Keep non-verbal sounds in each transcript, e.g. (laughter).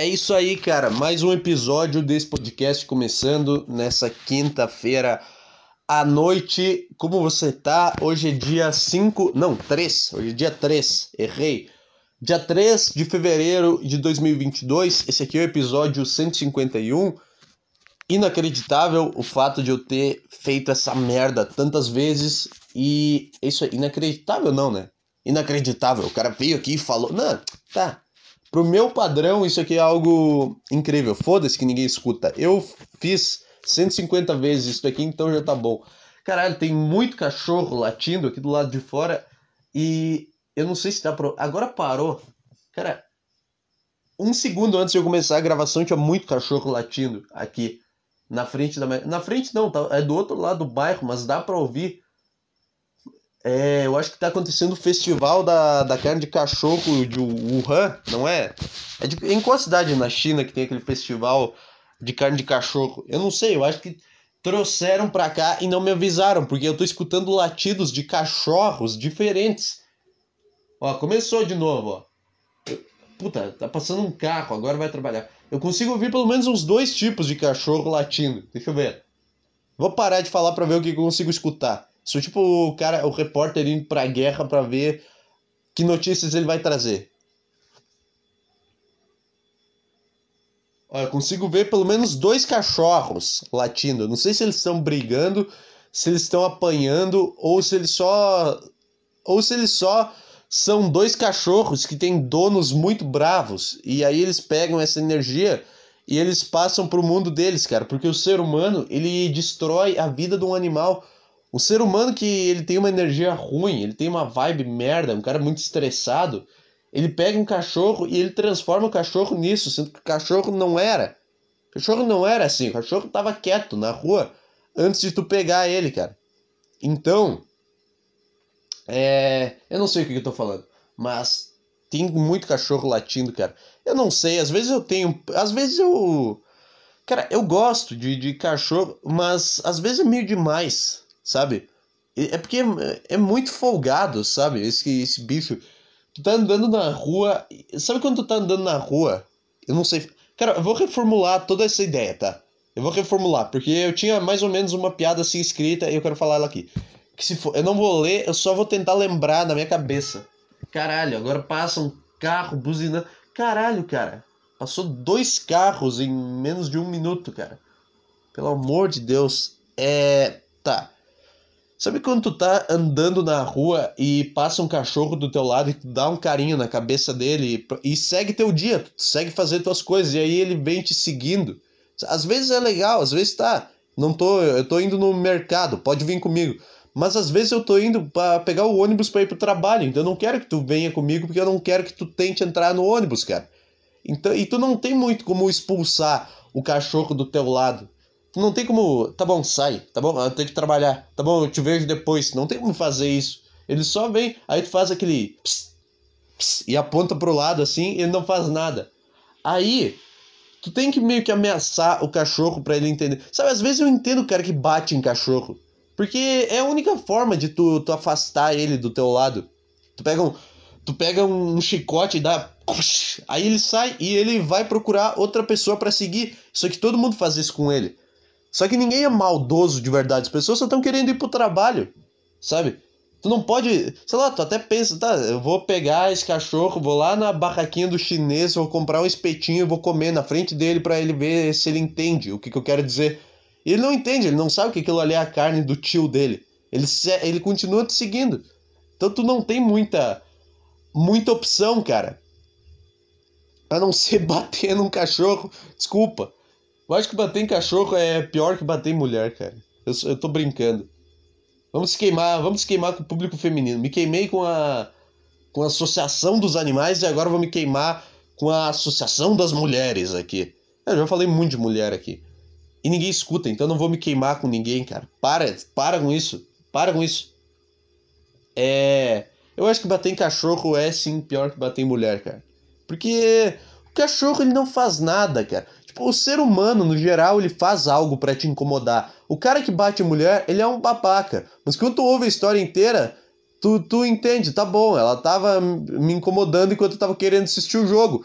É isso aí, cara. Mais um episódio desse podcast começando nessa quinta-feira à noite. Como você tá? Hoje é dia 5, não, 3. Hoje é dia 3. Errei. Dia 3 de fevereiro de 2022. Esse aqui é o episódio 151. Inacreditável o fato de eu ter feito essa merda tantas vezes e isso é inacreditável não, né? Inacreditável. O cara veio aqui e falou: "Não, tá, Pro meu padrão, isso aqui é algo incrível. Foda-se que ninguém escuta. Eu fiz 150 vezes isso aqui, então já tá bom. Caralho, tem muito cachorro latindo aqui do lado de fora e eu não sei se dá pra. Agora parou. Cara, um segundo antes de eu começar a gravação tinha muito cachorro latindo aqui na frente da. Na frente não, tá... é do outro lado do bairro, mas dá pra ouvir. É, eu acho que tá acontecendo o festival da, da carne de cachorro de Wuhan, não é? É de, em qual cidade na China que tem aquele festival de carne de cachorro? Eu não sei, eu acho que trouxeram pra cá e não me avisaram, porque eu tô escutando latidos de cachorros diferentes. Ó, começou de novo, ó. Puta, tá passando um carro, agora vai trabalhar. Eu consigo ouvir pelo menos uns dois tipos de cachorro latindo. Deixa eu ver. Vou parar de falar pra ver o que eu consigo escutar. Sou tipo o cara, o repórter indo pra guerra pra ver que notícias ele vai trazer. Olha, eu consigo ver pelo menos dois cachorros latindo. Não sei se eles estão brigando, se eles estão apanhando ou se eles só ou se eles só são dois cachorros que têm donos muito bravos e aí eles pegam essa energia e eles passam pro mundo deles, cara, porque o ser humano, ele destrói a vida de um animal o ser humano que ele tem uma energia ruim, ele tem uma vibe merda, um cara muito estressado, ele pega um cachorro e ele transforma o cachorro nisso, sendo que o cachorro não era. O cachorro não era assim, o cachorro tava quieto na rua antes de tu pegar ele, cara. Então, é, eu não sei o que eu tô falando, mas tem muito cachorro latindo, cara. Eu não sei, às vezes eu tenho, às vezes eu Cara, eu gosto de, de cachorro, mas às vezes é meio demais sabe? É porque é, muito folgado, sabe? Esse, esse bicho. Tu tá andando na rua. Sabe quando tu tá andando na rua? Eu não sei. Cara, eu vou reformular toda essa ideia, tá? Eu vou reformular, porque eu tinha mais ou menos uma piada assim escrita e eu quero falar ela aqui. Que se for, eu não vou ler, eu só vou tentar lembrar na minha cabeça. Caralho, agora passa um carro buzinando. Caralho, cara. Passou dois carros em menos de um minuto, cara. Pelo amor de Deus. É. Tá. Sabe quando tu tá andando na rua e passa um cachorro do teu lado e tu dá um carinho na cabeça dele e, e segue teu dia, segue fazer tuas coisas e aí ele vem te seguindo. Às vezes é legal, às vezes tá. Não tô, eu tô indo no mercado, pode vir comigo. Mas às vezes eu tô indo para pegar o ônibus para ir pro trabalho, então eu não quero que tu venha comigo porque eu não quero que tu tente entrar no ônibus, cara. Então, e tu não tem muito como expulsar o cachorro do teu lado. Não tem como. Tá bom, sai. Tá bom, eu tenho que trabalhar. Tá bom, eu te vejo depois. Não tem como fazer isso. Ele só vem, aí tu faz aquele. Pss, pss, e aponta pro lado assim ele não faz nada. Aí. Tu tem que meio que ameaçar o cachorro para ele entender. Sabe, às vezes eu entendo o cara que bate em cachorro. Porque é a única forma de tu, tu afastar ele do teu lado. Tu pega um, tu pega um chicote e dá. Aí ele sai e ele vai procurar outra pessoa para seguir. Só que todo mundo faz isso com ele. Só que ninguém é maldoso de verdade, as pessoas só estão querendo ir pro trabalho, sabe? Tu não pode, sei lá, tu até pensa, tá, eu vou pegar esse cachorro, vou lá na barraquinha do chinês, vou comprar um espetinho e vou comer na frente dele para ele ver se ele entende o que, que eu quero dizer. E ele não entende, ele não sabe que aquilo ali é a carne do tio dele. Ele, ele continua te seguindo. Então tu não tem muita muita opção, cara. A não ser (laughs) bater num cachorro. Desculpa. Eu acho que bater em cachorro é pior que bater em mulher, cara. Eu, eu tô brincando. Vamos queimar, vamos queimar com o público feminino. Me queimei com a com a associação dos animais e agora vou me queimar com a associação das mulheres aqui. Eu já falei muito de mulher aqui. E ninguém escuta, então não vou me queimar com ninguém, cara. Para, para com isso. Para com isso. É, eu acho que bater em cachorro é sim pior que bater em mulher, cara. Porque o cachorro ele não faz nada, cara. Tipo, o ser humano, no geral, ele faz algo para te incomodar. O cara que bate mulher, ele é um babaca. Mas quando tu ouve a história inteira, tu, tu entende, tá bom, ela tava me incomodando enquanto eu tava querendo assistir o jogo.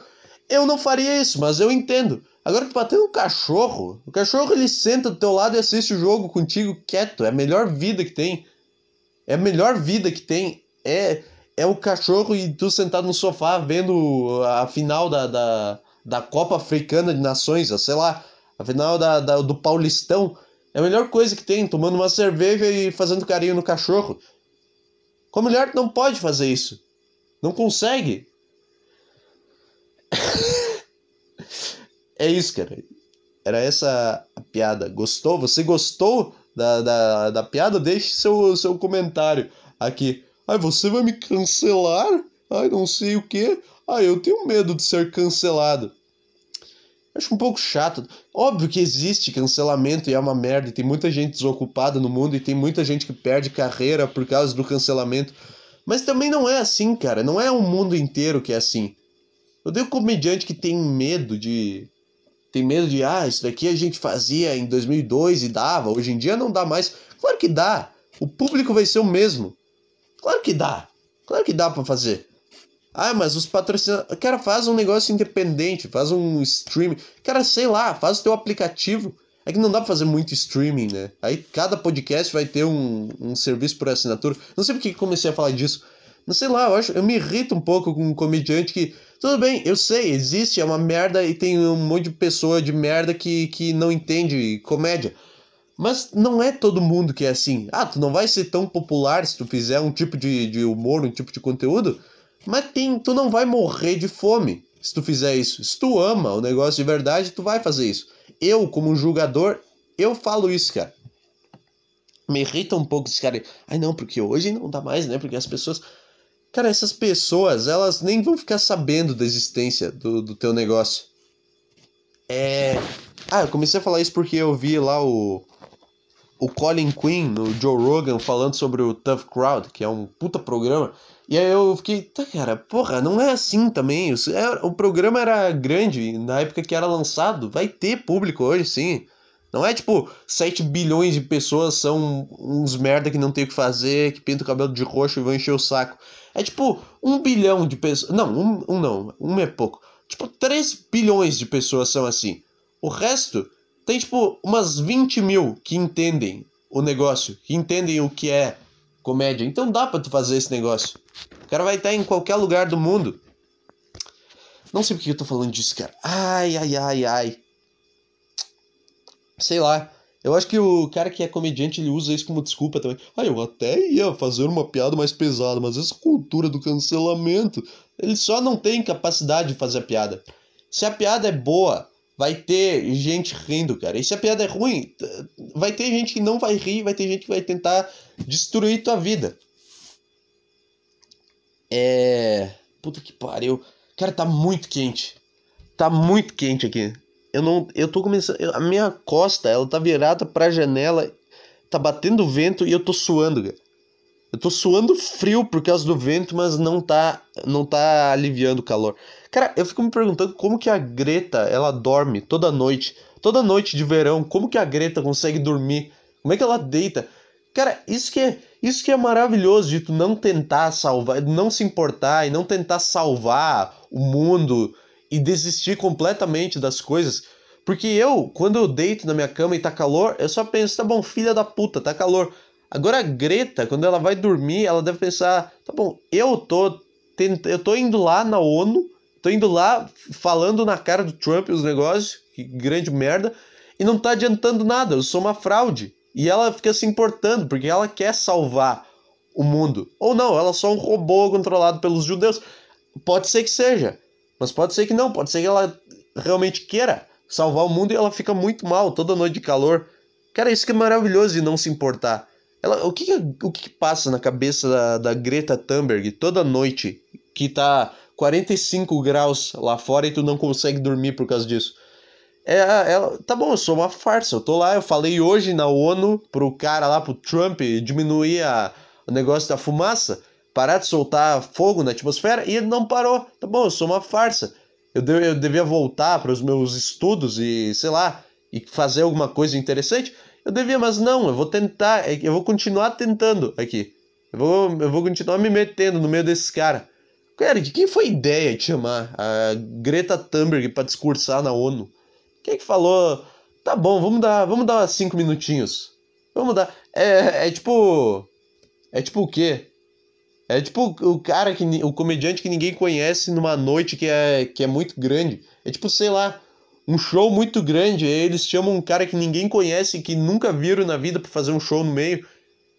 Eu não faria isso, mas eu entendo. Agora que bater um cachorro, o cachorro ele senta do teu lado e assiste o jogo contigo quieto. É a melhor vida que tem. É a melhor vida que tem. É, é o cachorro e tu sentado no sofá vendo a final da, da, da Copa Africana de Nações, sei lá, a final da, da, do Paulistão. É a melhor coisa que tem, tomando uma cerveja e fazendo carinho no cachorro. Com a mulher não pode fazer isso. Não consegue. (laughs) é isso, cara. Era essa a piada. Gostou? Você gostou da, da, da piada? Deixe seu, seu comentário aqui. Ai, você vai me cancelar? Ai, não sei o que. Ai, eu tenho medo de ser cancelado. Acho um pouco chato. Óbvio que existe cancelamento e é uma merda. Tem muita gente desocupada no mundo e tem muita gente que perde carreira por causa do cancelamento. Mas também não é assim, cara. Não é o mundo inteiro que é assim. Eu um comediante que tem medo de. Tem medo de, ah, isso daqui a gente fazia em 2002 e dava, hoje em dia não dá mais. Claro que dá. O público vai ser o mesmo. Claro que dá. Claro que dá para fazer. Ah, mas os patrocinadores. Cara, faz um negócio independente, faz um streaming. Cara, sei lá, faz o teu aplicativo. É que não dá pra fazer muito streaming, né? Aí cada podcast vai ter um, um serviço por assinatura. Não sei porque comecei a falar disso. Não sei lá, eu acho. Eu me irrito um pouco com um comediante que. Tudo bem, eu sei, existe, é uma merda e tem um monte de pessoa de merda que, que não entende comédia. Mas não é todo mundo que é assim. Ah, tu não vai ser tão popular se tu fizer um tipo de, de humor, um tipo de conteúdo. Mas tem, tu não vai morrer de fome se tu fizer isso. Se tu ama o negócio de verdade, tu vai fazer isso. Eu, como julgador, eu falo isso, cara. Me irrita um pouco esse cara. Ai não, porque hoje não dá mais, né? Porque as pessoas. Cara, essas pessoas, elas nem vão ficar sabendo da existência do, do teu negócio. É. Ah, eu comecei a falar isso porque eu vi lá o. O Colin Quinn no Joe Rogan falando sobre o Tough Crowd, que é um puta programa. E aí eu fiquei, tá, cara, porra, não é assim também. O, programa era grande na época que era lançado. Vai ter público hoje, sim. Não é tipo 7 bilhões de pessoas são uns merda que não tem o que fazer, que pinta o cabelo de roxo e vão encher o saco. É tipo um bilhão de pessoas. Não, um, um não. Um é pouco. Tipo, 3 bilhões de pessoas são assim. O resto tem tipo umas 20 mil que entendem o negócio, que entendem o que é comédia. Então dá pra tu fazer esse negócio. O cara vai estar em qualquer lugar do mundo. Não sei porque eu tô falando disso, cara. Ai, ai, ai, ai. Sei lá. Eu acho que o cara que é comediante ele usa isso como desculpa também. Ah, eu até ia fazer uma piada mais pesada, mas essa cultura do cancelamento. Ele só não tem capacidade de fazer a piada. Se a piada é boa, vai ter gente rindo, cara. E se a piada é ruim, vai ter gente que não vai rir, vai ter gente que vai tentar destruir tua vida. É. Puta que pariu. Cara, tá muito quente. Tá muito quente aqui. Eu não. Eu tô começando. A minha costa, ela tá virada pra janela. Tá batendo vento e eu tô suando, cara. Eu tô suando frio por causa do vento, mas não tá, não tá aliviando o calor. Cara, eu fico me perguntando como que a Greta, ela dorme toda noite. Toda noite de verão, como que a Greta consegue dormir? Como é que ela deita? Cara, isso que é, isso que é maravilhoso de tu não tentar salvar, não se importar e não tentar salvar o mundo e desistir completamente das coisas. Porque eu, quando eu deito na minha cama e tá calor, eu só penso, tá bom, filha da puta, tá calor. Agora a Greta, quando ela vai dormir, ela deve pensar, tá bom, eu tô eu tô indo lá na ONU, tô indo lá falando na cara do Trump os negócios, que grande merda, e não tá adiantando nada, eu sou uma fraude. E ela fica se importando, porque ela quer salvar o mundo. Ou não, ela é só um robô controlado pelos judeus. Pode ser que seja, mas pode ser que não, pode ser que ela realmente queira salvar o mundo e ela fica muito mal toda noite de calor. Cara, isso que é maravilhoso de não se importar. Ela, o que, o que passa na cabeça da, da Greta Thunberg toda noite que tá 45 graus lá fora e tu não consegue dormir por causa disso? É, é, tá bom, eu sou uma farsa. Eu tô lá, eu falei hoje na ONU pro cara lá, pro Trump, diminuir a, o negócio da fumaça, parar de soltar fogo na atmosfera, e ele não parou. Tá bom, eu sou uma farsa. Eu, de, eu devia voltar para os meus estudos e, sei lá, e fazer alguma coisa interessante. Eu devia, mas não, eu vou tentar, é eu vou continuar tentando aqui. Eu vou, eu vou continuar me metendo no meio desses caras. Cara, de quem foi a ideia de chamar a Greta Thunberg para discursar na ONU? Quem é que falou? Tá bom, vamos dar, vamos dar cinco minutinhos. Vamos dar. É, é tipo. É tipo o quê? É tipo o cara que. O comediante que ninguém conhece numa noite que é, que é muito grande. É tipo, sei lá, um show muito grande. Eles chamam um cara que ninguém conhece, que nunca viram na vida pra fazer um show no meio.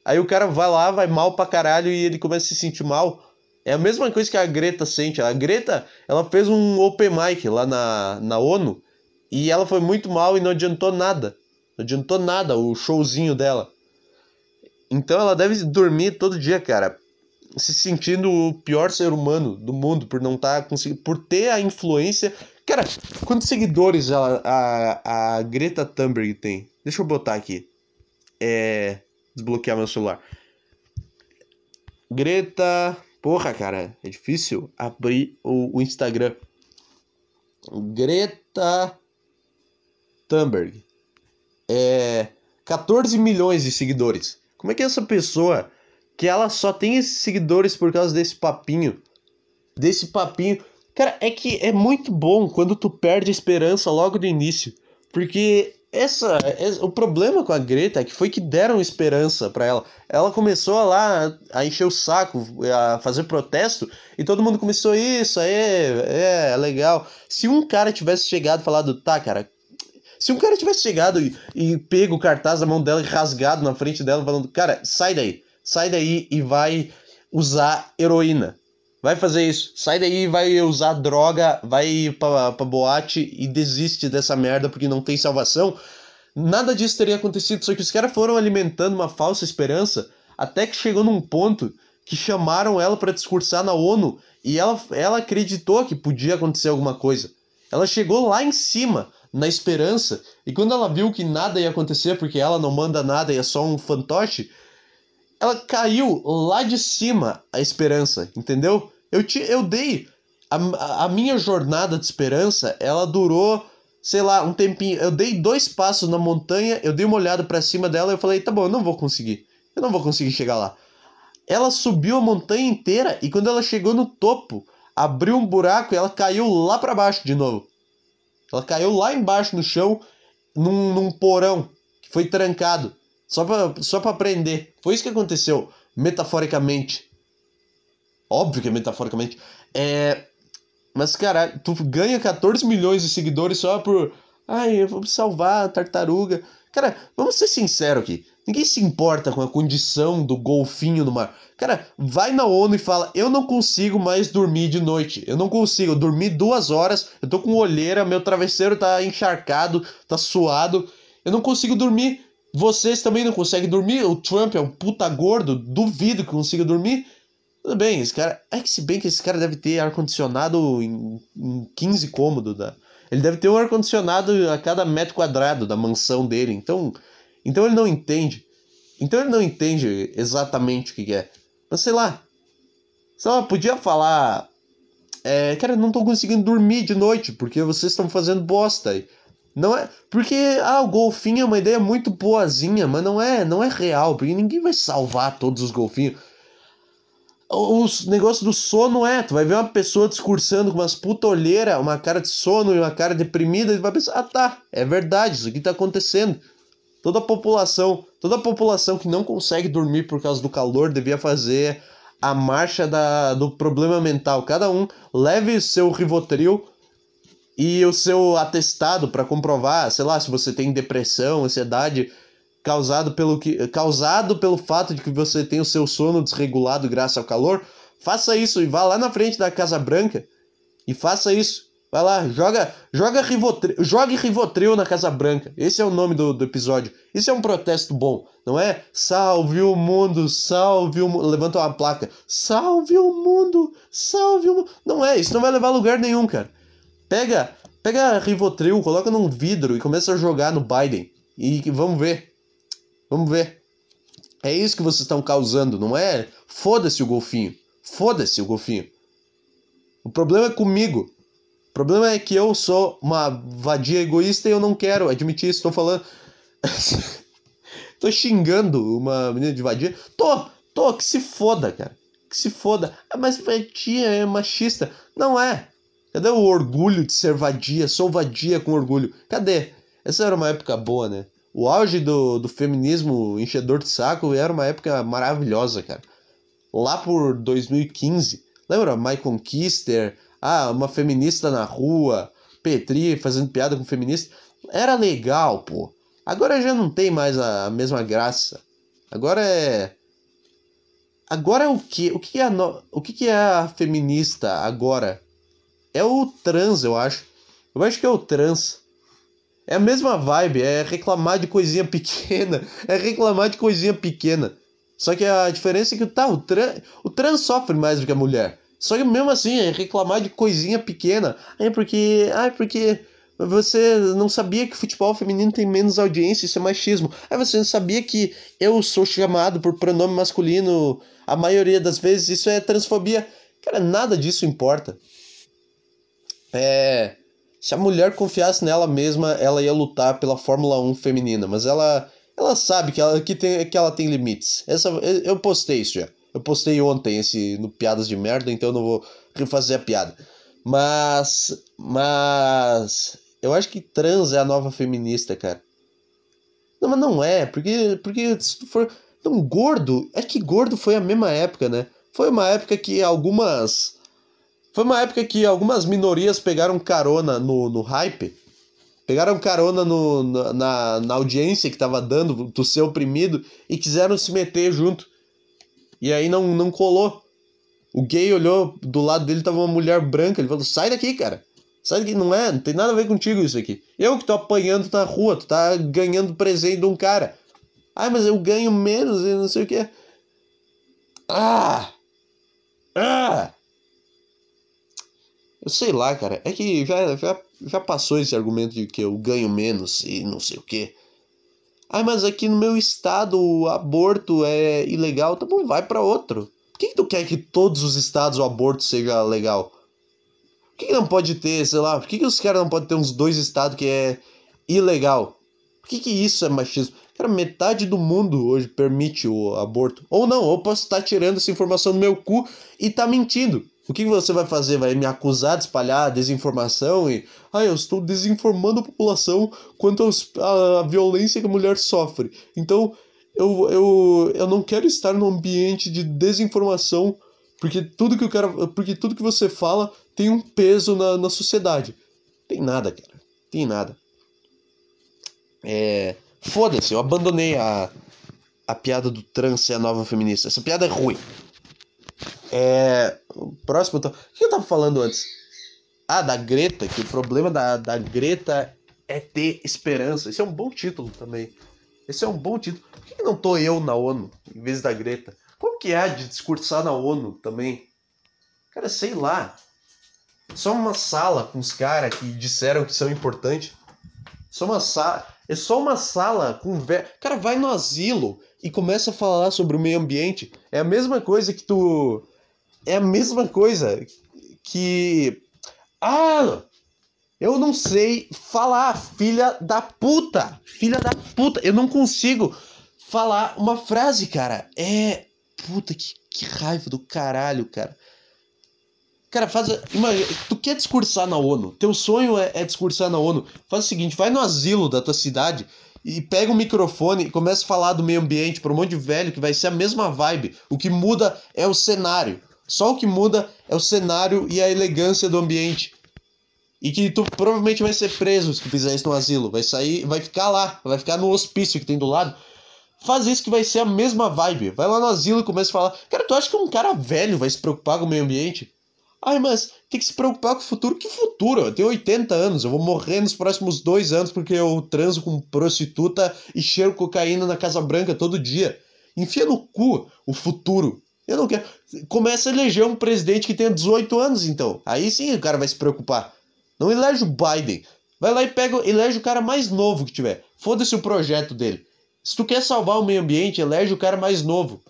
Aí o cara vai lá, vai mal pra caralho e ele começa a se sentir mal. É a mesma coisa que a Greta sente. A Greta, ela fez um open mic lá na, na ONU e ela foi muito mal e não adiantou nada. Não adiantou nada o showzinho dela. Então ela deve dormir todo dia, cara, se sentindo o pior ser humano do mundo por não estar tá conseguindo, por ter a influência. Cara, quantos seguidores a, a, a Greta Thunberg tem? Deixa eu botar aqui. É. Desbloquear meu celular. Greta Porra, cara, é difícil abrir o, o Instagram. Greta Thunberg. É 14 milhões de seguidores. Como é que é essa pessoa que ela só tem esses seguidores por causa desse papinho? Desse papinho. Cara, é que é muito bom quando tu perde a esperança logo do início. Porque essa, essa, o problema com a Greta é que foi que deram esperança para ela. Ela começou lá a encher o saco, a fazer protesto, e todo mundo começou isso, aí é, é legal. Se um cara tivesse chegado e falado, tá, cara, se um cara tivesse chegado e, e pego o cartaz da mão dela e rasgado na frente dela, falando, cara, sai daí, sai daí e vai usar heroína. Vai fazer isso. Sai daí, vai usar droga, vai pra, pra boate e desiste dessa merda porque não tem salvação. Nada disso teria acontecido, só que os caras foram alimentando uma falsa esperança até que chegou num ponto que chamaram ela para discursar na ONU e ela, ela acreditou que podia acontecer alguma coisa. Ela chegou lá em cima, na esperança, e quando ela viu que nada ia acontecer porque ela não manda nada e é só um fantoche, ela caiu lá de cima a esperança, entendeu? Eu, te, eu dei. A, a minha jornada de esperança, ela durou, sei lá, um tempinho. Eu dei dois passos na montanha, eu dei uma olhada para cima dela e eu falei, tá bom, eu não vou conseguir. Eu não vou conseguir chegar lá. Ela subiu a montanha inteira e quando ela chegou no topo, abriu um buraco e ela caiu lá para baixo de novo. Ela caiu lá embaixo no chão, num, num porão que foi trancado. Só pra, só pra aprender. Foi isso que aconteceu, metaforicamente. Óbvio que é metaforicamente. É. Mas, cara, tu ganha 14 milhões de seguidores só por. Ai, eu vou salvar a tartaruga. Cara, vamos ser sinceros aqui. Ninguém se importa com a condição do golfinho no mar. Cara, vai na ONU e fala: Eu não consigo mais dormir de noite. Eu não consigo. Eu dormi duas horas, eu tô com olheira, meu travesseiro tá encharcado, tá suado. Eu não consigo dormir. Vocês também não conseguem dormir. O Trump é um puta gordo, duvido que consiga dormir. Tudo bem, esse cara. É que se bem que esse cara deve ter ar-condicionado em, em 15 cômodos. Da... Ele deve ter um ar-condicionado a cada metro quadrado da mansão dele. Então. Então ele não entende. Então ele não entende exatamente o que é. Mas sei lá. Sei lá, podia falar. É, cara, não tô conseguindo dormir de noite porque vocês estão fazendo bosta. Não é. Porque, ah, o golfinho é uma ideia muito boazinha, mas não é, não é real, porque ninguém vai salvar todos os golfinhos. Os negócios do sono é, tu vai ver uma pessoa discursando com umas puta olheira, uma cara de sono e uma cara deprimida, e vai pensar, ah tá, é verdade, isso aqui tá acontecendo. Toda a população, toda a população que não consegue dormir por causa do calor devia fazer a marcha da, do problema mental. Cada um leve seu Rivotril e o seu atestado para comprovar, sei lá, se você tem depressão, ansiedade, causado pelo, que, causado pelo fato de que você tem o seu sono desregulado graças ao calor, faça isso e vá lá na frente da Casa Branca e faça isso. Vai lá, joga, joga Rivotril, jogue Rivotril na Casa Branca. Esse é o nome do, do episódio. Isso é um protesto bom, não é? Salve o mundo, salve o mundo. Levanta uma placa. Salve o mundo, salve o mundo. Não é, isso não vai levar a lugar nenhum, cara. Pega, pega Rivotril, coloca num vidro e começa a jogar no Biden. E vamos ver. Vamos ver. É isso que vocês estão causando, não é? Foda-se o golfinho. Foda-se o golfinho. O problema é comigo. O problema é que eu sou uma vadia egoísta e eu não quero admitir isso. Estou falando. (laughs) tô xingando uma menina de vadia. Tô, tô, que se foda, cara. Que se foda. Ah, mas vadia é machista. Não é. Cadê o orgulho de ser vadia? Sou vadia com orgulho. Cadê? Essa era uma época boa, né? O auge do, do feminismo enchedor de saco era uma época maravilhosa, cara. Lá por 2015, lembra? My Conquister, ah, uma feminista na rua, Petri fazendo piada com feminista. Era legal, pô. Agora já não tem mais a mesma graça. Agora é. Agora é o que? O que é a, no... o que é a feminista agora? É o trans, eu acho. Eu acho que é o trans. É a mesma vibe, é reclamar de coisinha pequena. (laughs) É reclamar de coisinha pequena. Só que a diferença é que tá, o, trans, o trans sofre mais do que a mulher. Só que mesmo assim, é reclamar de coisinha pequena. É porque. Ah, porque você não sabia que futebol feminino tem menos audiência, isso é machismo. Aí você não sabia que eu sou chamado por pronome masculino a maioria das vezes, isso é transfobia. Cara, nada disso importa. É. Se a mulher confiasse nela mesma, ela ia lutar pela Fórmula 1 feminina, mas ela ela sabe que ela, que tem, que ela tem limites. Essa, eu postei isso já. Eu postei ontem esse no Piadas de Merda, então eu não vou refazer a piada. Mas. Mas. Eu acho que trans é a nova feminista, cara. Não, mas não é, porque, porque se tu for. Então, gordo. É que gordo foi a mesma época, né? Foi uma época que algumas. Foi uma época que algumas minorias pegaram carona no, no hype. Pegaram carona no, na, na audiência que tava dando do ser oprimido e quiseram se meter junto. E aí não, não colou. O gay olhou, do lado dele tava uma mulher branca. Ele falou: sai daqui, cara. Sai daqui, não é, não tem nada a ver contigo isso aqui. Eu que tô apanhando na rua, tu tá ganhando presente de um cara. Ah, mas eu ganho menos e não sei o que. Ah! Ah! Eu sei lá, cara. É que já, já, já passou esse argumento de que eu ganho menos e não sei o que. Ah, mas aqui no meu estado o aborto é ilegal. Tá bom, vai para outro. Por que, que tu quer que todos os estados o aborto seja legal? Por que, que não pode ter, sei lá, por que, que os caras não podem ter uns dois estados que é ilegal? Por que, que isso é machismo? Cara, metade do mundo hoje permite o aborto. Ou não, ou posso estar tirando essa informação do meu cu e tá mentindo. O que você vai fazer? Vai me acusar de espalhar desinformação e. Ah, eu estou desinformando a população quanto à violência que a mulher sofre. Então, eu, eu, eu não quero estar num ambiente de desinformação, porque tudo que eu quero. Porque tudo que você fala tem um peso na, na sociedade. Tem nada, cara. Tem nada. É. Foda-se, eu abandonei a, a piada do trans ser a nova feminista. Essa piada é ruim. É. O próximo. O que eu tava falando antes? Ah, da Greta, que o problema da, da Greta é ter esperança. Esse é um bom título também. Esse é um bom título. Por que não tô eu na ONU em vez da Greta? Como que é de discursar na ONU também? Cara, sei lá. Só uma sala com os caras que disseram que são importantes. Só uma sala. É só uma sala com. Cara, vai no asilo e começa a falar sobre o meio ambiente. É a mesma coisa que tu é a mesma coisa que. Ah! Eu não sei falar, filha da puta! Filha da puta! Eu não consigo falar uma frase, cara. É. Puta, que, que raiva do caralho, cara. Cara, faz. Imagina, tu quer discursar na ONU. Teu sonho é, é discursar na ONU. Faz o seguinte: vai no asilo da tua cidade e pega um microfone e começa a falar do meio ambiente para um monte de velho que vai ser a mesma vibe. O que muda é o cenário. Só o que muda é o cenário e a elegância do ambiente. E que tu provavelmente vai ser preso se tu fizer isso no asilo. Vai sair, vai ficar lá, vai ficar no hospício que tem do lado. Faz isso que vai ser a mesma vibe. Vai lá no asilo e começa a falar. Cara, tu acha que um cara velho vai se preocupar com o meio ambiente? Ai, mas tem que se preocupar com o futuro. Que futuro? Eu tenho 80 anos, eu vou morrer nos próximos dois anos porque eu transo com prostituta e cheiro cocaína na Casa Branca todo dia. Enfia no cu o futuro. Eu não quero. Começa a eleger um presidente que tenha 18 anos, então. Aí sim o cara vai se preocupar. Não elege o Biden. Vai lá e pega, elege o cara mais novo que tiver. Foda-se o projeto dele. Se tu quer salvar o meio ambiente, elege o cara mais novo.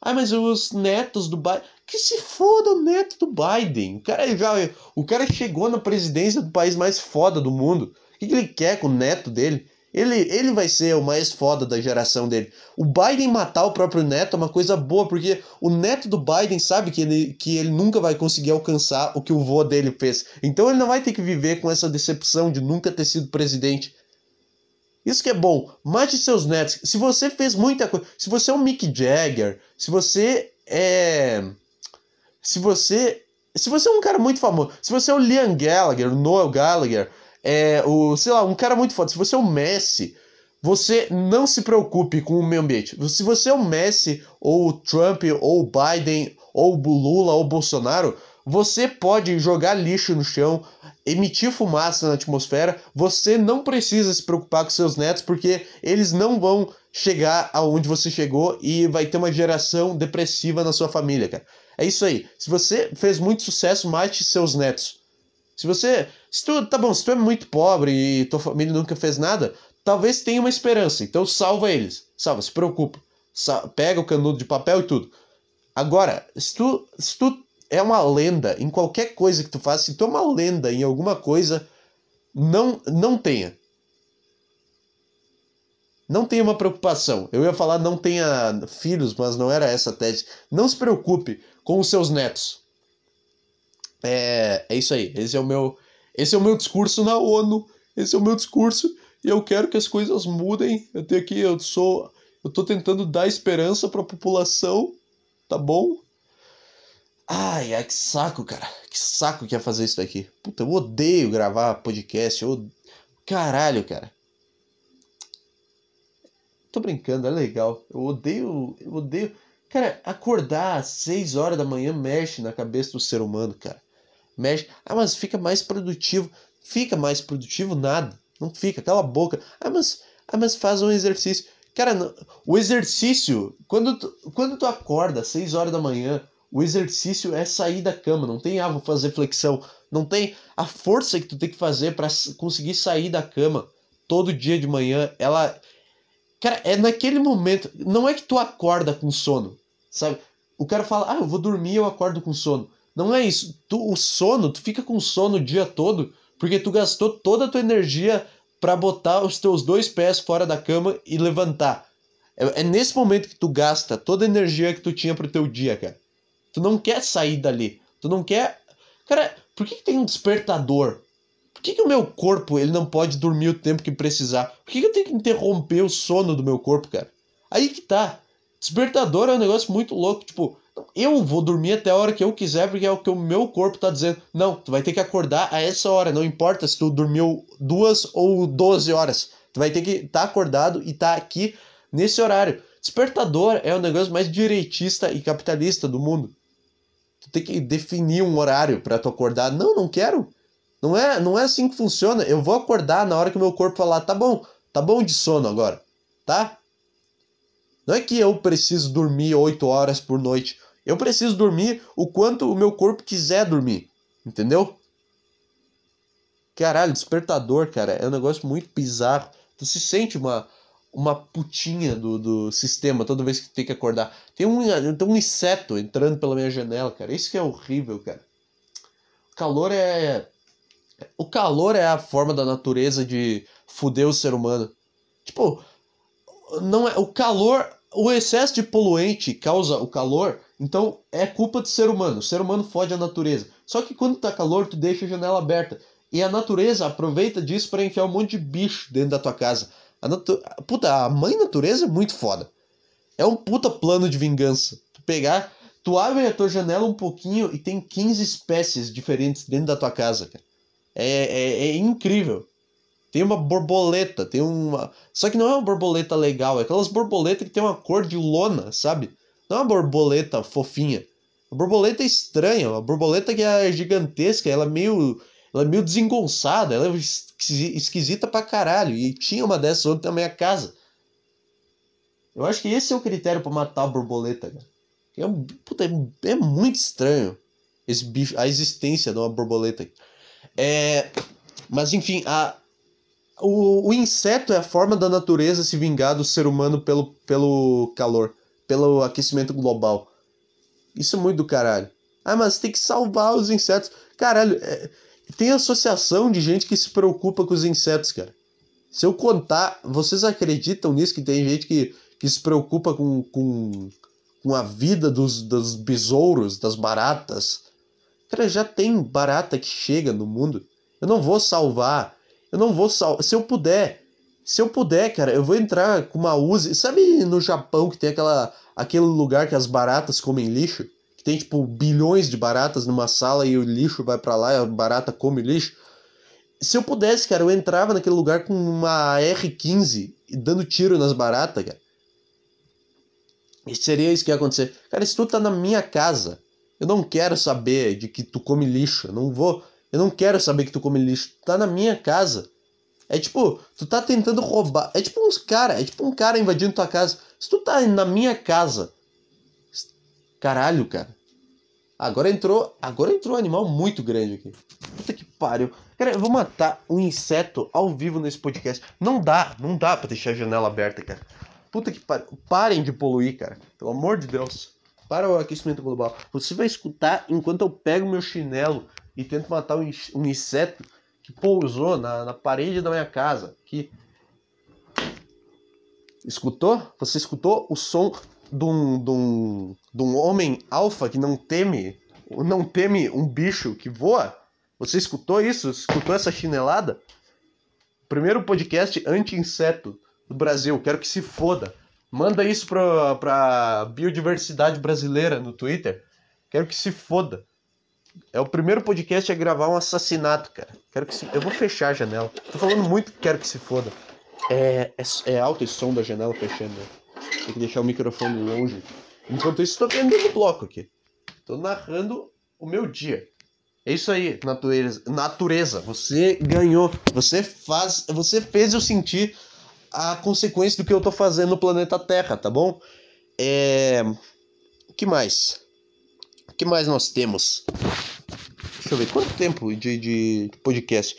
Ah, mas os netos do Biden. Que se foda o neto do Biden. O cara já. O cara chegou na presidência do país mais foda do mundo. O que, ele quer com o neto dele? Ele, ele vai ser o mais foda da geração dele. O Biden matar o próprio neto é uma coisa boa, porque o neto do Biden sabe que ele, que ele nunca vai conseguir alcançar o que o vô dele fez. Então ele não vai ter que viver com essa decepção de nunca ter sido presidente. Isso que é bom. Mate seus netos. Se você fez muita coisa. Se você é um Mick Jagger, se você é. Se você. Se você é um cara muito famoso. Se você é o Liam Gallagher, o Noel Gallagher é, o, sei lá, um cara muito foda. Se você é o Messi, você não se preocupe com o meio ambiente. Se você é o Messi, ou o Trump, ou o Biden, ou o Lula, ou o Bolsonaro, você pode jogar lixo no chão, emitir fumaça na atmosfera. Você não precisa se preocupar com seus netos, porque eles não vão chegar aonde você chegou e vai ter uma geração depressiva na sua família, cara. É isso aí. Se você fez muito sucesso, mate seus netos. Se você. Se tu, tá bom, se tu é muito pobre e tua família nunca fez nada, talvez tenha uma esperança. Então salva eles. Salva, se preocupa. Sal, pega o canudo de papel e tudo. Agora, se tu, se tu é uma lenda em qualquer coisa que tu faça, se tu é uma lenda em alguma coisa, não, não tenha. Não tenha uma preocupação. Eu ia falar não tenha filhos, mas não era essa a tese. Não se preocupe com os seus netos. É, é isso aí. Esse é o meu, esse é o meu discurso na ONU. Esse é o meu discurso e eu quero que as coisas mudem. Eu tenho aqui, eu sou, eu tô tentando dar esperança para a população, tá bom? Ai, ai, que saco, cara. Que saco que é fazer isso daqui. Puta, eu odeio gravar podcast. Eu... Caralho, cara. Tô brincando, é legal. Eu odeio. Eu odeio. Cara, acordar às 6 horas da manhã mexe na cabeça do ser humano, cara mexe. Ah, mas fica mais produtivo. Fica mais produtivo nada. Não fica, cala a boca. Ah, mas, ah, mas faz um exercício. Cara, não, o exercício, quando tu, quando tu acorda às 6 horas da manhã, o exercício é sair da cama, não tem, ah, vou fazer flexão. Não tem a força que tu tem que fazer para conseguir sair da cama todo dia de manhã. Ela. Cara, é naquele momento. Não é que tu acorda com sono, sabe? O cara fala, ah, eu vou dormir eu acordo com sono. Não é isso. Tu, o sono, tu fica com sono o dia todo porque tu gastou toda a tua energia para botar os teus dois pés fora da cama e levantar. É, é, nesse momento que tu gasta toda a energia que tu tinha pro teu dia, cara. Tu não quer sair dali. Tu não quer. Cara, por que, que tem um despertador? Por que, que o meu corpo ele não pode dormir o tempo que precisar? Por que, que eu tenho que interromper o sono do meu corpo, cara? Aí que tá. Despertador é um negócio muito louco. Tipo, eu vou dormir até a hora que eu quiser, porque é o que o meu corpo tá dizendo. Não, tu vai ter que acordar a essa hora, não importa se tu dormiu duas ou 12 horas. Tu vai ter que estar tá acordado e estar tá aqui nesse horário. Despertador é o negócio mais direitista e capitalista do mundo. Tu tem que definir um horário para tu acordar. Não, não quero. Não é, não é assim que funciona. Eu vou acordar na hora que o meu corpo falar, tá bom, tá bom de sono agora, tá? Não é que eu preciso dormir 8 horas por noite. Eu preciso dormir o quanto o meu corpo quiser dormir. Entendeu? Caralho, despertador, cara, é um negócio muito bizarro. Tu se sente uma, uma putinha do, do sistema toda vez que tem que acordar. Tem um, tem um inseto entrando pela minha janela, cara. Isso que é horrível, cara. O calor é. O calor é a forma da natureza de fuder o ser humano. Tipo, não é. O calor. O excesso de poluente causa o calor então é culpa do ser humano. O ser humano fode a natureza. Só que quando tá calor, tu deixa a janela aberta. E a natureza aproveita disso para enfiar um monte de bicho dentro da tua casa. A natu... Puta, a mãe natureza é muito foda. É um puta plano de vingança. Tu pegar, tu abre a tua janela um pouquinho e tem 15 espécies diferentes dentro da tua casa, cara. É, é, é incrível. Tem uma borboleta, tem uma. Só que não é uma borboleta legal, é aquelas borboletas que tem uma cor de lona, sabe? Não é uma borboleta fofinha. A borboleta estranha, uma borboleta que é gigantesca, ela é meio, ela é meio desengonçada, ela é esquisita pra caralho. E tinha uma dessas ontem na minha casa. Eu acho que esse é o critério para matar a borboleta, cara. É, puta, é, é, muito estranho esse bicho, a existência de uma borboleta. É, mas enfim, a, o, o inseto é a forma da natureza se vingar do ser humano pelo, pelo calor pelo aquecimento global. Isso é muito do caralho. Ah, mas tem que salvar os insetos. Caralho, é... tem associação de gente que se preocupa com os insetos, cara. Se eu contar, vocês acreditam nisso que tem gente que, que se preocupa com, com, com a vida dos, dos besouros, das baratas? Cara, já tem barata que chega no mundo. Eu não vou salvar. Eu não vou salvar. Se eu puder, se eu puder, cara, eu vou entrar com uma Uzi. Sabe no Japão que tem aquela, aquele lugar que as baratas comem lixo? Que tem, tipo, bilhões de baratas numa sala e o lixo vai para lá e a barata come lixo? Se eu pudesse, cara, eu entrava naquele lugar com uma R15 e dando tiro nas baratas, cara. E seria isso que ia acontecer. Cara, se tu tá na minha casa, eu não quero saber de que tu come lixo. Eu não vou. Eu não quero saber que tu come lixo. Tu tá na minha casa. É tipo, tu tá tentando roubar. É tipo uns cara, é tipo um cara invadindo tua casa. Se tu tá na minha casa. Caralho, cara. Agora entrou. Agora entrou um animal muito grande aqui. Puta que pariu. Cara, eu vou matar um inseto ao vivo nesse podcast. Não dá, não dá pra deixar a janela aberta, cara. Puta que pariu. Parem de poluir, cara. Pelo amor de Deus. Para o aquecimento global. Você vai escutar enquanto eu pego meu chinelo e tento matar um, inseto que pousou na, na parede da minha casa. Que. Escutou? Você escutou o som de um, de um, de um homem alfa que não teme, não teme um bicho que voa? Você escutou isso? Escutou essa chinelada? Primeiro podcast anti-inseto do Brasil. Quero que se foda. Manda isso pra, pra biodiversidade brasileira no Twitter. Quero que se foda. É o primeiro podcast a gravar um assassinato, cara. Quero que se... Eu vou fechar a janela. Tô falando muito que quero que se foda. É, é, é alto esse som da janela fechando. Né? Tem que deixar o microfone longe. Enquanto isso, tô vendendo bloco aqui. Tô narrando o meu dia. É isso aí, natureza. Natureza, você ganhou. Você faz, você fez eu sentir a consequência do que eu tô fazendo no planeta Terra, tá bom? É, que mais? O que mais nós temos? Deixa eu ver quanto tempo de, de podcast.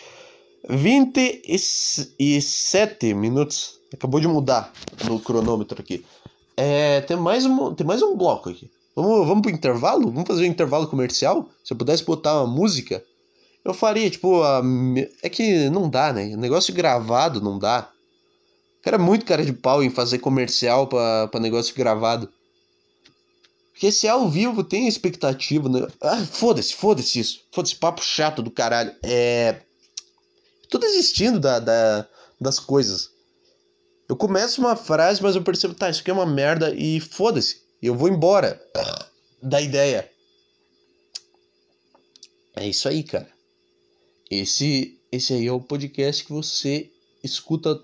27 minutos. Acabou de mudar no cronômetro aqui. É, tem mais um, tem mais um bloco aqui. Vamos, vamos pro intervalo? Vamos fazer um intervalo comercial? Se eu pudesse botar uma música, eu faria, tipo, a... é que não dá, né? O negócio gravado não dá. O cara é muito cara de pau em fazer comercial pra, pra negócio gravado. Porque se é ao vivo tem expectativa, né? Ah, foda-se, foda-se isso. Foda-se, papo chato do caralho. É. Tô desistindo da, da, das coisas. Eu começo uma frase, mas eu percebo, tá, isso aqui é uma merda e foda-se. Eu vou embora da ideia. É isso aí, cara. Esse, esse aí é o podcast que você escuta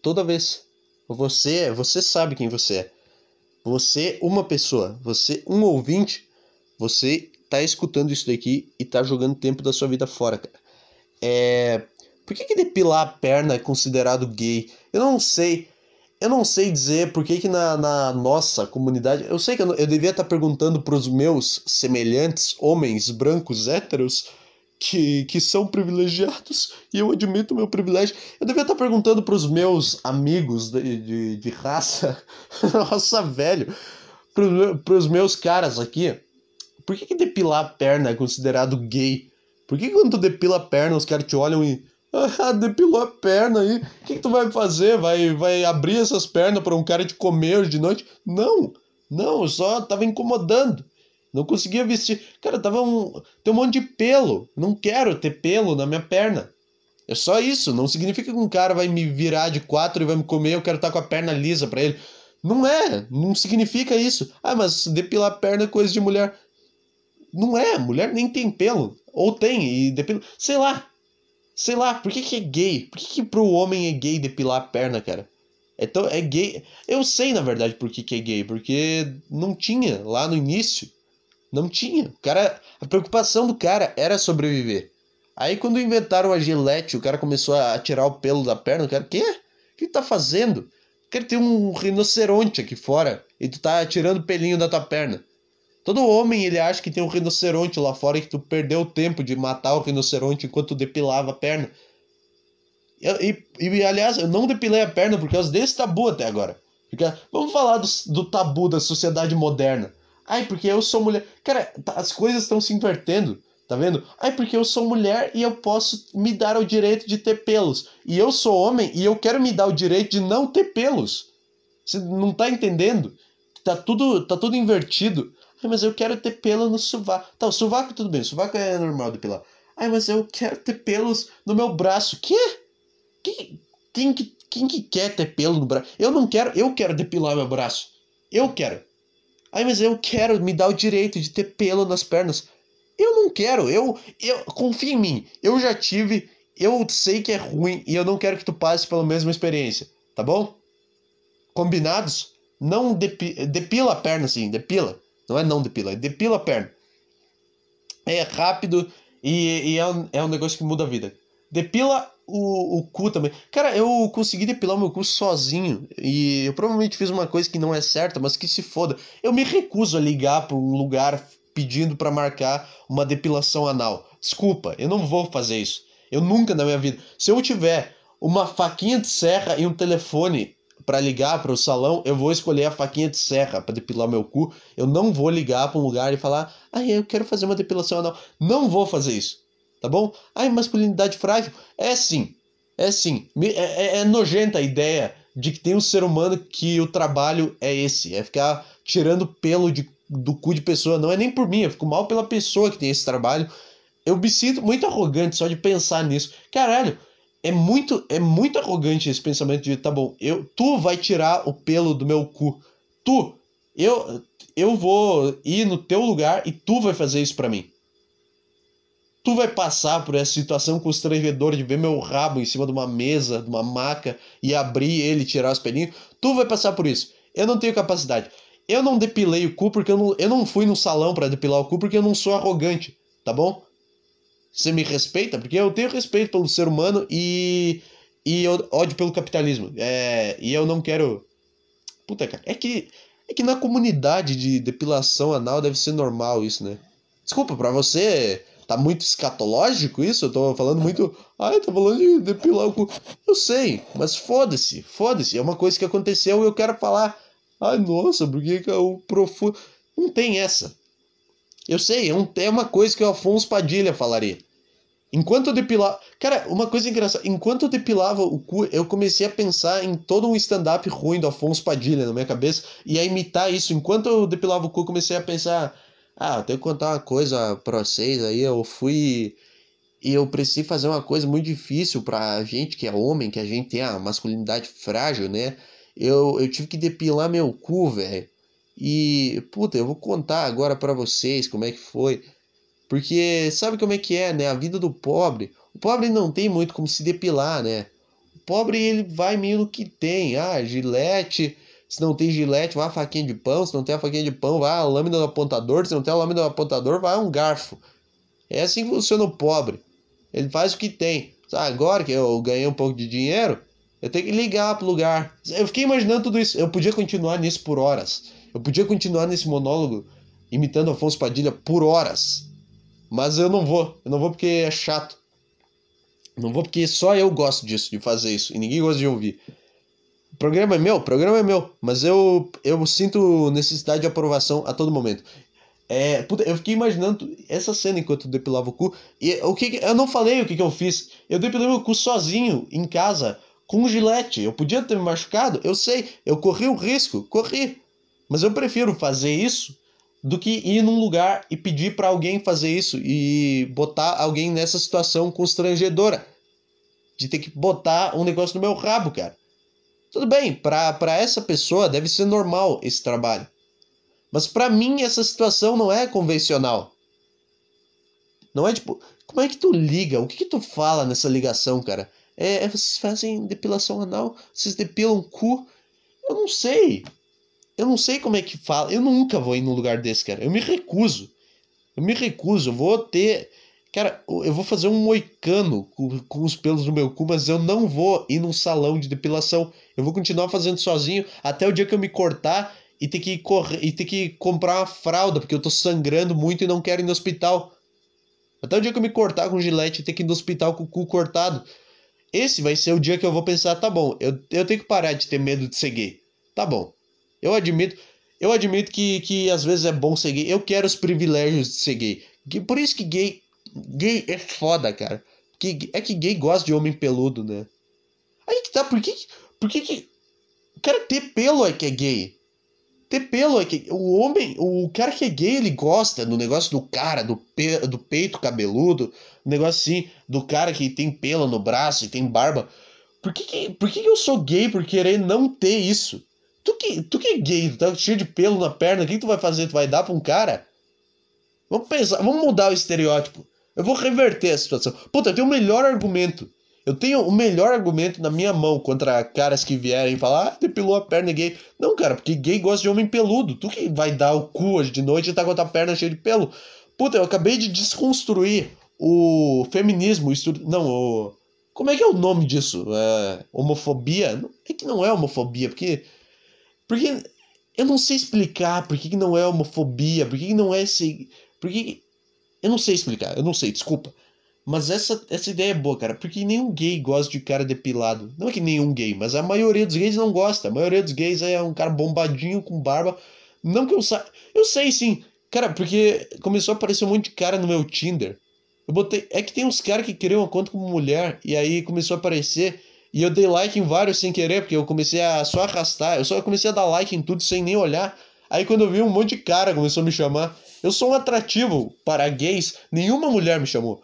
toda vez. Você, você sabe quem você é. Você, uma pessoa, você, um ouvinte, você tá escutando isso daqui e tá jogando tempo da sua vida fora, cara. É, por que, que depilar a perna é considerado gay? Eu não sei. Eu não sei dizer por que, que na, na nossa comunidade. Eu sei que eu, eu devia estar perguntando para os meus semelhantes, homens brancos héteros, que, que são privilegiados, e eu admito meu privilégio. Eu devia estar perguntando para os meus amigos de, de, de raça. (laughs) Nossa, velho. Para os meus caras aqui. Por que, que depilar a perna é considerado gay? Por que quando tu depila a perna os caras te olham e. Ah, depilou a perna aí. O que, que, tu vai fazer? Vai, vai abrir essas pernas para um cara te comer hoje de noite? Não, não, eu só tava incomodando. Não conseguia vestir. Cara, tava um. Tem um monte de pelo. Não quero ter pelo na minha perna. É só isso. Não significa que um cara vai me virar de quatro e vai me comer. Eu quero estar com a perna lisa para ele. Não é. Não significa isso. Ah, mas depilar a perna é coisa de mulher. Não é. Mulher nem tem pelo. Ou tem e depila. Sei lá. Sei lá, por que, que é gay? Por que, que pro homem é gay depilar a perna, cara? É, tão, é gay. Eu sei, na verdade, por que, que é gay. Porque não tinha lá no início. Não tinha. O cara, a preocupação do cara era sobreviver. Aí quando inventaram a gilete, o cara começou a tirar o pelo da perna, o cara, quê? O que tá fazendo? Cara tem um rinoceronte aqui fora e tu tá tirando o pelinho da tua perna. Todo homem ele acha que tem um rinoceronte lá fora e que tu perdeu o tempo de matar o rinoceronte enquanto tu depilava a perna. E, e, e, aliás, eu não depilei a perna por causa desse tabu até agora. Porque, vamos falar do, do tabu da sociedade moderna. Ai, porque eu sou mulher. Cara, tá, as coisas estão se invertendo, tá vendo? É porque eu sou mulher e eu posso me dar o direito de ter pelos. E eu sou homem e eu quero me dar o direito de não ter pelos. Você não tá entendendo? Tá tudo, tá tudo invertido. Ah, mas eu quero ter pelo no sovaco. Tá, o sovaco tudo bem, o sovaco é normal depilar. Ah, mas eu quero ter pelos no meu braço. Quê? Quem, quem, quem que quer ter pelo no braço? Eu não quero, eu quero depilar meu braço. Eu quero. Ai, mas eu quero me dar o direito de ter pelo nas pernas. Eu não quero, eu, eu confia em mim. Eu já tive, eu sei que é ruim e eu não quero que tu passe pela mesma experiência, tá bom? Combinados? Não depi, depila a perna assim, depila. Não é não depila, é depila a perna. É rápido e, e é, um, é um negócio que muda a vida. Depila o, o cu também. Cara, eu consegui depilar meu cu sozinho. E eu provavelmente fiz uma coisa que não é certa, mas que se foda. Eu me recuso a ligar para um lugar pedindo para marcar uma depilação anal. Desculpa, eu não vou fazer isso. Eu nunca na minha vida. Se eu tiver uma faquinha de serra e um telefone para ligar para o salão, eu vou escolher a faquinha de serra para depilar meu cu. Eu não vou ligar para um lugar e falar: "Ah, eu quero fazer uma depilação anal". Não vou fazer isso. Tá bom? Ai, masculinidade frágil. É sim. É sim. É, é, é nojenta a ideia de que tem um ser humano que o trabalho é esse, é ficar tirando pelo de do cu de pessoa. Não é nem por mim, eu fico mal pela pessoa que tem esse trabalho. Eu me sinto muito arrogante só de pensar nisso. Caralho, é muito, é muito arrogante esse pensamento de, tá bom, eu, tu vai tirar o pelo do meu cu. Tu, eu, eu vou ir no teu lugar e tu vai fazer isso para mim. Tu vai passar por essa situação constrangedora de ver meu rabo em cima de uma mesa, de uma maca e abrir ele tirar os pelinhos. Tu vai passar por isso. Eu não tenho capacidade. Eu não depilei o cu porque eu não, eu não fui no salão para depilar o cu porque eu não sou arrogante, tá bom? Você me respeita? Porque eu tenho respeito pelo ser humano e. E eu ódio pelo capitalismo. É, e eu não quero. Puta, cara. É que. É que na comunidade de depilação anal deve ser normal isso, né? Desculpa, pra você tá muito escatológico isso? Eu tô falando muito. Ai, tô falando de depilar o cu. Eu sei, mas foda-se, foda-se. É uma coisa que aconteceu e eu quero falar. Ai, nossa, por que é o profundo. Não tem essa. Eu sei, é, um, é uma coisa que o Afonso Padilha falaria. Enquanto eu depilava. Cara, uma coisa engraçada. Enquanto eu depilava o cu, eu comecei a pensar em todo um stand-up ruim do Afonso Padilha na minha cabeça e a imitar isso. Enquanto eu depilava o cu, comecei a pensar. Ah, eu tenho que contar uma coisa pra vocês aí. Eu fui. E eu precisei fazer uma coisa muito difícil pra gente que é homem, que a gente tem a masculinidade frágil, né? Eu, eu tive que depilar meu cu, velho. E, puta, eu vou contar agora para vocês como é que foi. Porque sabe como é que é, né? A vida do pobre. O pobre não tem muito como se depilar, né? O pobre ele vai meio no que tem. Ah, gilete. Se não tem gilete, vai a faquinha de pão. Se não tem a faquinha de pão, vai a lâmina do apontador. Se não tem a lâmina do apontador, vai um garfo. É assim que funciona o pobre. Ele faz o que tem. Agora que eu ganhei um pouco de dinheiro, eu tenho que ligar pro lugar. Eu fiquei imaginando tudo isso. Eu podia continuar nisso por horas. Eu podia continuar nesse monólogo imitando Afonso Padilha por horas. Mas eu não vou. Eu não vou porque é chato. Não vou porque só eu gosto disso, de fazer isso. E ninguém gosta de ouvir. O programa é meu, o programa é meu. Mas eu, eu sinto necessidade de aprovação a todo momento. É, puta, eu fiquei imaginando essa cena enquanto eu depilava o cu. E o que eu não falei o que, que eu fiz. Eu depilei meu cu sozinho em casa com um gilete. Eu podia ter me machucado, eu sei, eu corri o risco, corri. Mas eu prefiro fazer isso do que ir num lugar e pedir para alguém fazer isso e botar alguém nessa situação constrangedora de ter que botar um negócio no meu rabo, cara. Tudo bem, para essa pessoa deve ser normal esse trabalho. Mas para mim essa situação não é convencional. Não é tipo, como é que tu liga? O que que tu fala nessa ligação, cara? É, é, vocês fazem depilação anal? Vocês depilam cu? Eu não sei. Eu não sei como é que fala. Eu nunca vou ir num lugar desse, cara. Eu me recuso. Eu me recuso. Eu vou ter. Cara, eu vou fazer um moicano com, com os pelos do meu cu, mas eu não vou ir num salão de depilação. Eu vou continuar fazendo sozinho até o dia que eu me cortar e ter que correr e ter que comprar uma fralda, porque eu tô sangrando muito e não quero ir no hospital. Até o dia que eu me cortar com gilete e ter que ir no hospital com o cu cortado. Esse vai ser o dia que eu vou pensar, tá bom, eu, eu tenho que parar de ter medo de ser gay. Tá bom. Eu admito, eu admito que, que às vezes é bom ser gay. Eu quero os privilégios de ser gay. Por isso que gay Gay é foda, cara. Que, é que gay gosta de homem peludo, né? Aí que tá, por que. Por que que. Cara, ter pelo é que é gay. Ter pelo é que. O homem. O cara que é gay, ele gosta do negócio do cara, do, pe, do peito cabeludo. negócio assim, do cara que tem pelo no braço e tem barba. Por que, que, por que, que eu sou gay por querer não ter isso? Tu que, tu que é gay, tu tá cheio de pelo na perna, o que, que tu vai fazer? Tu vai dar pra um cara? Vamos pensar, vamos mudar o estereótipo. Eu vou reverter a situação. Puta, eu tenho o melhor argumento. Eu tenho o melhor argumento na minha mão contra caras que vierem falar, ah, depilou a perna gay. Não, cara, porque gay gosta de homem peludo. Tu que vai dar o cu hoje de noite e tá com a tua perna cheia de pelo. Puta, eu acabei de desconstruir o feminismo, o estudo. Não, o. Como é que é o nome disso? É... Homofobia? É que não é homofobia, porque. Porque eu não sei explicar por que, que não é homofobia, por que, que não é esse. Por que. Eu não sei explicar, eu não sei, desculpa. Mas essa, essa ideia é boa, cara, porque nenhum gay gosta de cara depilado. Não é que nenhum gay, mas a maioria dos gays não gosta. A maioria dos gays é um cara bombadinho com barba. Não que eu saiba. Eu sei sim. Cara, porque começou a aparecer um monte de cara no meu Tinder. Eu botei. É que tem uns caras que criam uma conta como mulher. E aí começou a aparecer. E eu dei like em vários sem querer, porque eu comecei a só arrastar. Eu só comecei a dar like em tudo sem nem olhar. Aí quando eu vi um monte de cara começou a me chamar. Eu sou um atrativo para gays. Nenhuma mulher me chamou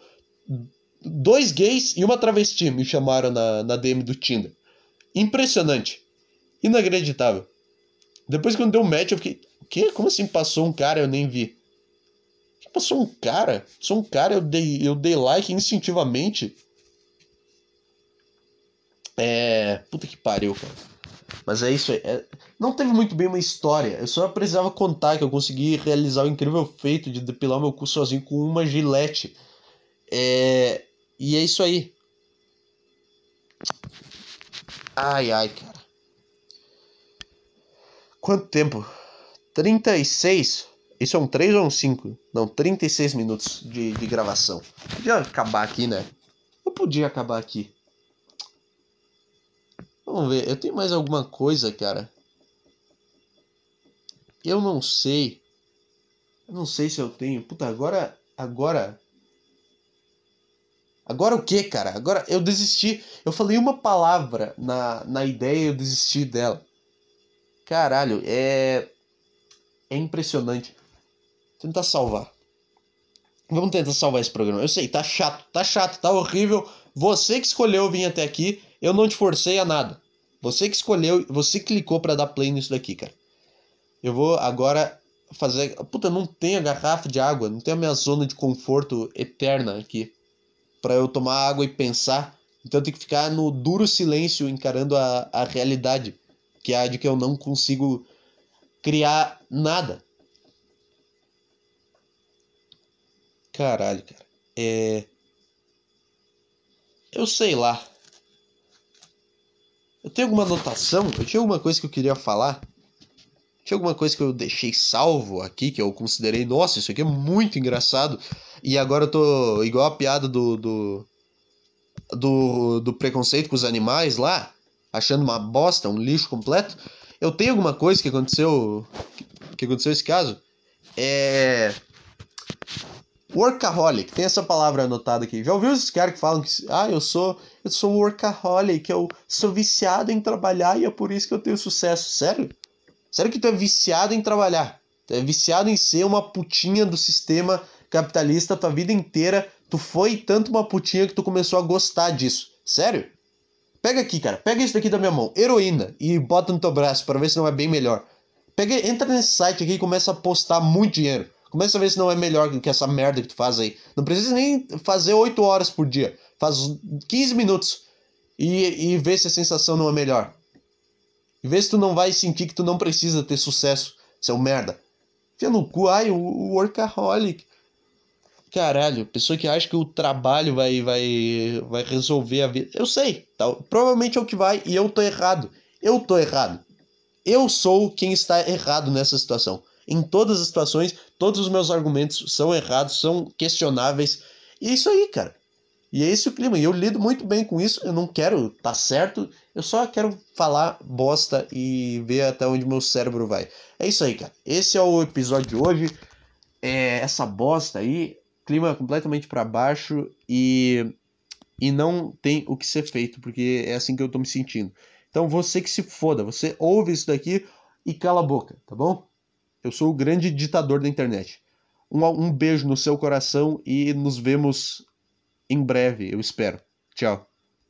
dois gays e uma travesti me chamaram na, na DM do Tinder. Impressionante. Inacreditável. Depois que eu dei um match, eu fiquei. O quê? Como assim passou um cara eu nem vi? Que passou um cara? Sou um cara, eu dei, eu dei like instintivamente. É. Puta que pariu, cara. Mas é isso aí. É... Não teve muito bem uma história. Eu só precisava contar que eu consegui realizar o incrível feito de depilar meu cu sozinho com uma gilete é... E é isso aí. Ai, ai, cara. Quanto tempo? 36? Isso é um 3 ou um 5? Não, 36 minutos de, de gravação. Podia acabar aqui, né? Eu podia acabar aqui. Vamos ver, eu tenho mais alguma coisa, cara. Eu não sei. Eu não sei se eu tenho. Puta, agora. Agora. Agora o que, cara? Agora eu desisti. Eu falei uma palavra na, na ideia e eu desisti dela. Caralho, é. É impressionante. Tentar salvar. Vamos tentar salvar esse programa. Eu sei, tá chato, tá chato, tá horrível. Você que escolheu vir até aqui, eu não te forcei a nada. Você que escolheu, você clicou para dar play nisso daqui, cara. Eu vou agora fazer. Puta, não tenho a garrafa de água, não tenho a minha zona de conforto eterna aqui para eu tomar água e pensar. Então eu tenho que ficar no duro silêncio encarando a, a realidade, que é a de que eu não consigo criar nada. Caralho, cara. É. Eu sei lá. Eu tenho alguma anotação? Eu tinha alguma coisa que eu queria falar? Tinha alguma coisa que eu deixei salvo aqui, que eu considerei, nossa, isso aqui é muito engraçado. E agora eu tô igual a piada do, do, do, do preconceito com os animais lá, achando uma bosta, um lixo completo. Eu tenho alguma coisa que aconteceu. Que aconteceu esse caso? É. Workaholic, tem essa palavra anotada aqui. Já ouviu esses caras que falam que ah, eu sou, eu sou workaholic, eu sou viciado em trabalhar e é por isso que eu tenho sucesso. Sério? Sério que tu é viciado em trabalhar? Tu é viciado em ser uma putinha do sistema capitalista tua vida inteira? Tu foi tanto uma putinha que tu começou a gostar disso. Sério? Pega aqui, cara. Pega isso daqui da minha mão. Heroína. E bota no teu braço para ver se não é bem melhor. Pega, entra nesse site aqui e começa a postar muito dinheiro. Começa a ver se não é melhor que essa merda que tu faz aí. Não precisa nem fazer 8 horas por dia. Faz 15 minutos. E, e vê se a sensação não é melhor. E vê se tu não vai sentir que tu não precisa ter sucesso, seu merda. Fia no cu, ai, o workaholic. Caralho, pessoa que acha que o trabalho vai, vai, vai resolver a vida. Eu sei, tá? provavelmente é o que vai e eu tô errado. Eu tô errado. Eu sou quem está errado nessa situação. Em todas as situações, todos os meus argumentos são errados, são questionáveis. E é isso aí, cara. E é esse o clima. E eu lido muito bem com isso. Eu não quero estar tá certo. Eu só quero falar bosta e ver até onde meu cérebro vai. É isso aí, cara. Esse é o episódio de hoje. É essa bosta aí. clima completamente para baixo e e não tem o que ser feito, porque é assim que eu tô me sentindo. Então você que se foda, você ouve isso daqui e cala a boca, tá bom? Eu sou o grande ditador da internet. Um, um beijo no seu coração e nos vemos em breve, eu espero. Tchau.